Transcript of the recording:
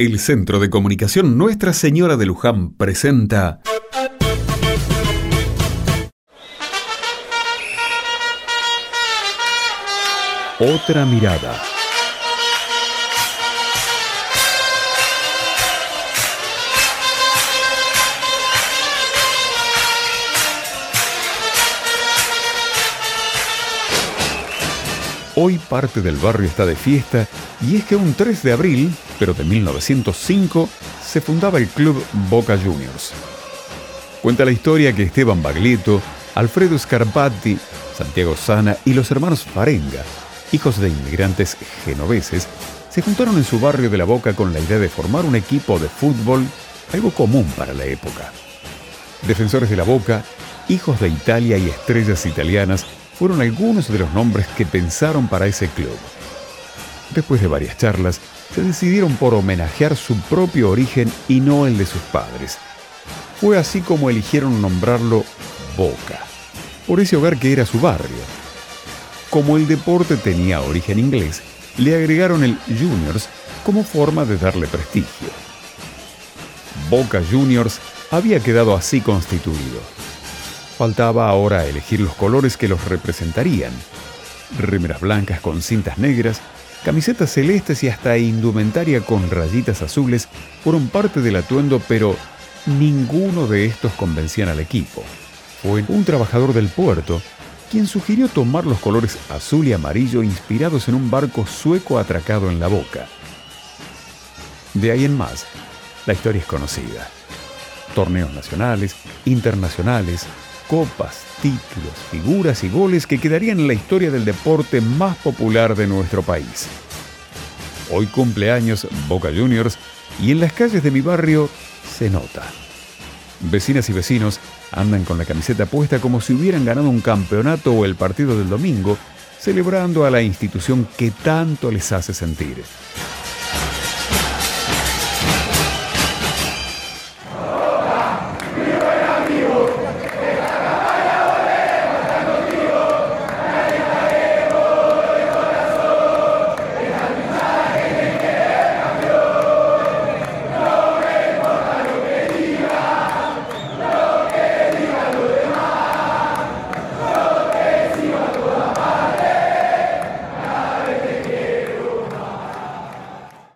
El Centro de Comunicación Nuestra Señora de Luján presenta... Otra mirada. Hoy parte del barrio está de fiesta y es que un 3 de abril, pero de 1905, se fundaba el club Boca Juniors. Cuenta la historia que Esteban Baglietto, Alfredo Scarpati, Santiago Sana y los hermanos Farenga, hijos de inmigrantes genoveses, se juntaron en su barrio de la Boca con la idea de formar un equipo de fútbol, algo común para la época. Defensores de la Boca, hijos de Italia y estrellas italianas fueron algunos de los nombres que pensaron para ese club. Después de varias charlas, se decidieron por homenajear su propio origen y no el de sus padres. Fue así como eligieron nombrarlo Boca, por ese hogar que era su barrio. Como el deporte tenía origen inglés, le agregaron el Juniors como forma de darle prestigio. Boca Juniors había quedado así constituido. Faltaba ahora elegir los colores que los representarían. Remeras blancas con cintas negras, camisetas celestes y hasta indumentaria con rayitas azules fueron parte del atuendo, pero ninguno de estos convencían al equipo. Fue un trabajador del puerto quien sugirió tomar los colores azul y amarillo inspirados en un barco sueco atracado en la boca. De ahí en más, la historia es conocida. Torneos nacionales, internacionales, copas, títulos, figuras y goles que quedarían en la historia del deporte más popular de nuestro país. Hoy cumpleaños Boca Juniors y en las calles de mi barrio se nota. Vecinas y vecinos andan con la camiseta puesta como si hubieran ganado un campeonato o el partido del domingo, celebrando a la institución que tanto les hace sentir.